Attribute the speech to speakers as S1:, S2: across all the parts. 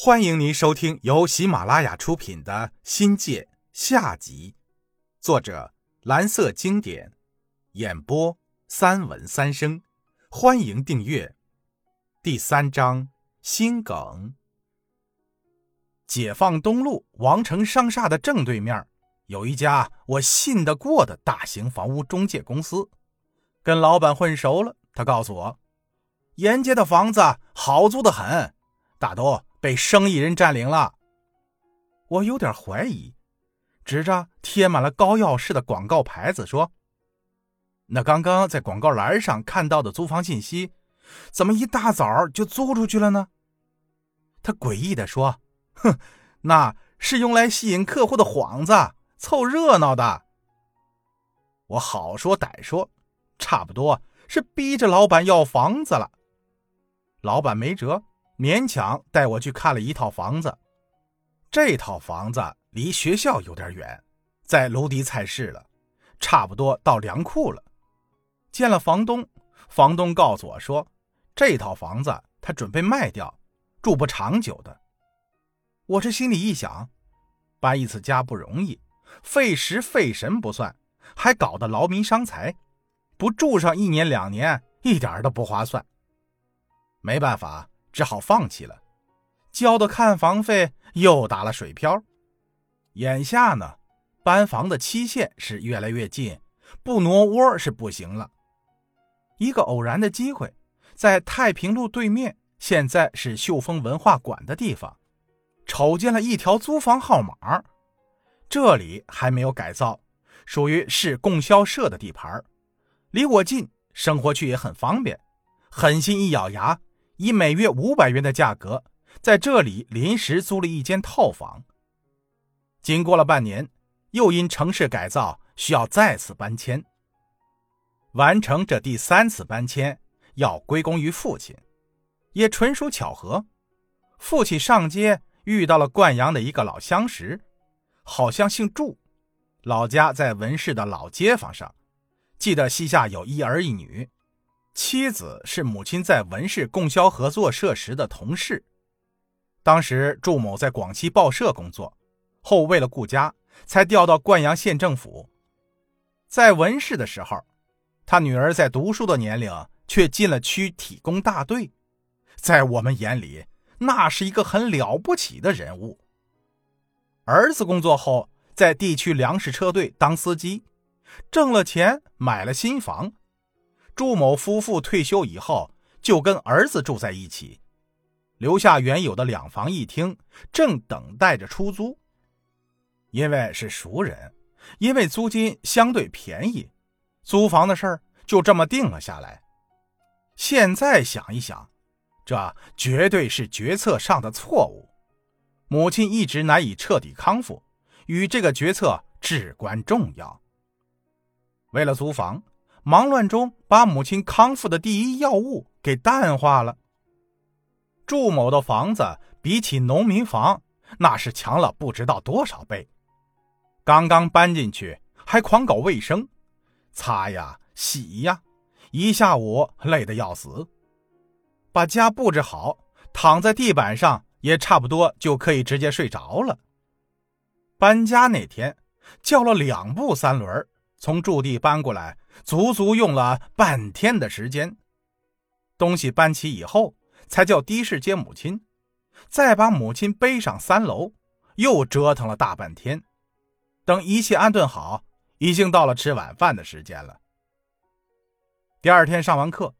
S1: 欢迎您收听由喜马拉雅出品的《新界》下集，作者蓝色经典，演播三文三生。欢迎订阅。第三章心梗。解放东路王城商厦的正对面，有一家我信得过的大型房屋中介公司。跟老板混熟了，他告诉我，沿街的房子好租的很，大都。被生意人占领了，我有点怀疑，指着贴满了膏药式的广告牌子说：“那刚刚在广告栏上看到的租房信息，怎么一大早就租出去了呢？”他诡异的说：“哼，那是用来吸引客户的幌子，凑热闹的。”我好说歹说，差不多是逼着老板要房子了。老板没辙。勉强带我去看了一套房子，这套房子离学校有点远，在芦荻菜市了，差不多到粮库了。见了房东，房东告诉我说，这套房子他准备卖掉，住不长久的。我这心里一想，搬一次家不容易，费时费神不算，还搞得劳民伤财，不住上一年两年，一点都不划算。没办法。只好放弃了，交的看房费又打了水漂。眼下呢，搬房的期限是越来越近，不挪窝是不行了。一个偶然的机会，在太平路对面，现在是秀峰文化馆的地方，瞅见了一条租房号码。这里还没有改造，属于市供销社的地盘，离我近，生活去也很方便。狠心一咬牙。以每月五百元的价格，在这里临时租了一间套房。经过了半年，又因城市改造需要再次搬迁。完成这第三次搬迁，要归功于父亲，也纯属巧合。父亲上街遇到了灌阳的一个老相识，好像姓祝，老家在文市的老街坊上，记得膝下有一儿一女。妻子是母亲在文氏供销合作社时的同事，当时祝某在广西报社工作，后为了顾家，才调到灌阳县政府。在文氏的时候，他女儿在读书的年龄，却进了区体工大队，在我们眼里，那是一个很了不起的人物。儿子工作后，在地区粮食车队当司机，挣了钱买了新房。朱某夫妇退休以后，就跟儿子住在一起，留下原有的两房一厅，正等待着出租。因为是熟人，因为租金相对便宜，租房的事儿就这么定了下来。现在想一想，这绝对是决策上的错误。母亲一直难以彻底康复，与这个决策至关重要。为了租房。忙乱中，把母亲康复的第一要务给淡化了。祝某的房子比起农民房，那是强了不知道多少倍。刚刚搬进去，还狂搞卫生，擦呀洗呀，一下午累得要死。把家布置好，躺在地板上也差不多就可以直接睡着了。搬家那天，叫了两部三轮，从驻地搬过来。足足用了半天的时间，东西搬齐以后，才叫的士接母亲，再把母亲背上三楼，又折腾了大半天。等一切安顿好，已经到了吃晚饭的时间了。第二天上完课，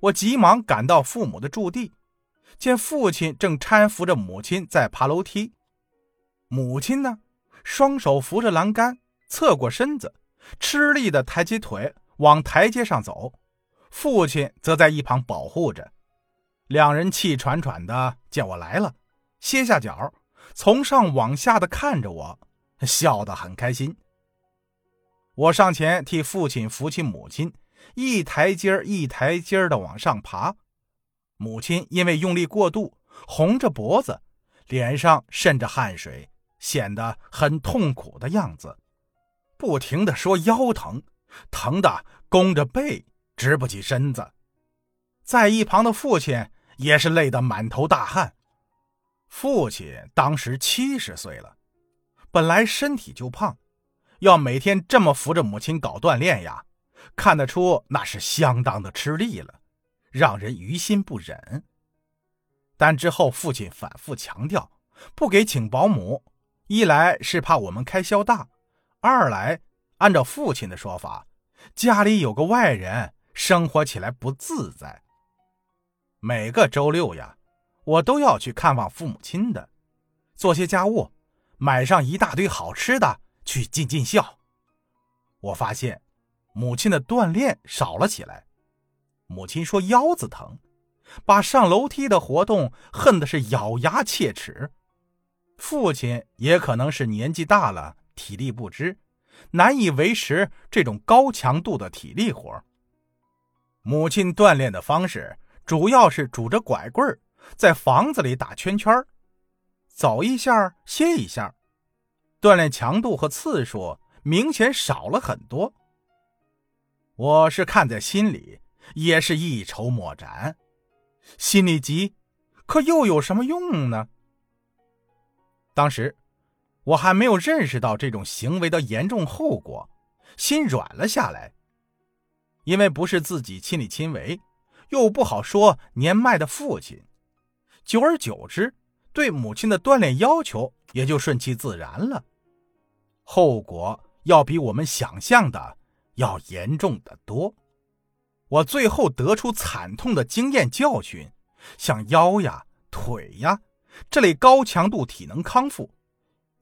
S1: 我急忙赶到父母的驻地，见父亲正搀扶着母亲在爬楼梯，母亲呢，双手扶着栏杆，侧过身子，吃力的抬起腿。往台阶上走，父亲则在一旁保护着。两人气喘喘的，见我来了，歇下脚，从上往下的看着我，笑得很开心。我上前替父亲扶起母亲，一台阶一台阶的往上爬。母亲因为用力过度，红着脖子，脸上渗着汗水，显得很痛苦的样子，不停的说腰疼。疼的弓着背，直不起身子。在一旁的父亲也是累得满头大汗。父亲当时七十岁了，本来身体就胖，要每天这么扶着母亲搞锻炼呀，看得出那是相当的吃力了，让人于心不忍。但之后父亲反复强调，不给请保姆，一来是怕我们开销大，二来按照父亲的说法，家里有个外人，生活起来不自在。每个周六呀。我都要去看望父母亲的，做些家务，买上一大堆好吃的去尽尽孝。我发现母亲的锻炼少了起来，母亲说腰子疼，把上楼梯的活动恨的是咬牙切齿。父亲也可能是年纪大了，体力不支，难以维持这种高强度的体力活。母亲锻炼的方式主要是拄着拐棍。在房子里打圈圈，走一下歇一下，锻炼强度和次数明显少了很多。我是看在心里，也是一筹莫展。心里急，可又有什么用呢？当时我还没有认识到这种行为的严重后果，心软了下来。因为不是自己亲力亲为，又不好说年迈的父亲。久而久之，对母亲的锻炼要求也就顺其自然了。后果要比我们想象的要严重的多。我最后得出惨痛的经验教训：像腰呀、腿呀这类高强度体能康复，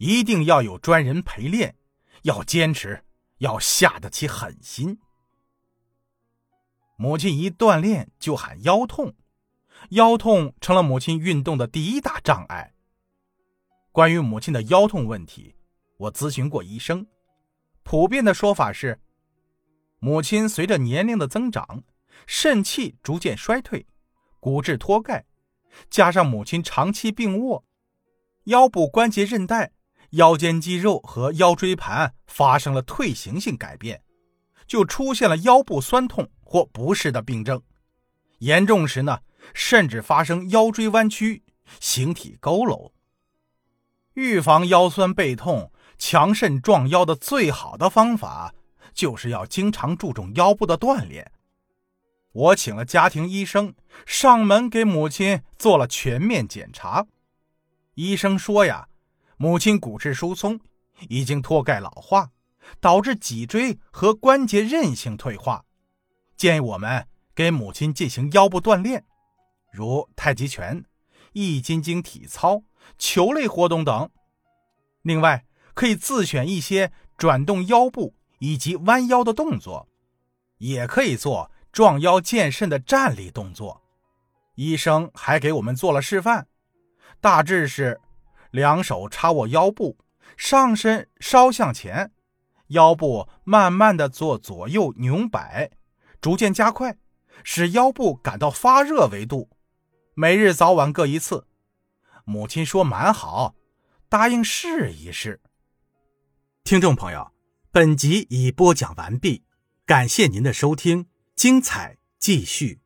S1: 一定要有专人陪练，要坚持，要下得起狠心。母亲一锻炼就喊腰痛。腰痛成了母亲运动的第一大障碍。关于母亲的腰痛问题，我咨询过医生，普遍的说法是，母亲随着年龄的增长，肾气逐渐衰退，骨质脱钙，加上母亲长期病卧，腰部关节韧带、腰间肌肉和腰椎盘发生了退行性改变，就出现了腰部酸痛或不适的病症，严重时呢。甚至发生腰椎弯曲、形体佝偻。预防腰酸背痛、强肾壮腰的最好的方法，就是要经常注重腰部的锻炼。我请了家庭医生上门给母亲做了全面检查。医生说呀，母亲骨质疏松，已经脱钙老化，导致脊椎和关节韧性退化，建议我们给母亲进行腰部锻炼。如太极拳、易筋经体操、球类活动等。另外，可以自选一些转动腰部以及弯腰的动作，也可以做壮腰健肾的站立动作。医生还给我们做了示范，大致是：两手插握腰部，上身稍向前，腰部慢慢的做左右扭摆，逐渐加快，使腰部感到发热为度。每日早晚各一次，母亲说蛮好，答应试一试。听众朋友，本集已播讲完毕，感谢您的收听，精彩继续。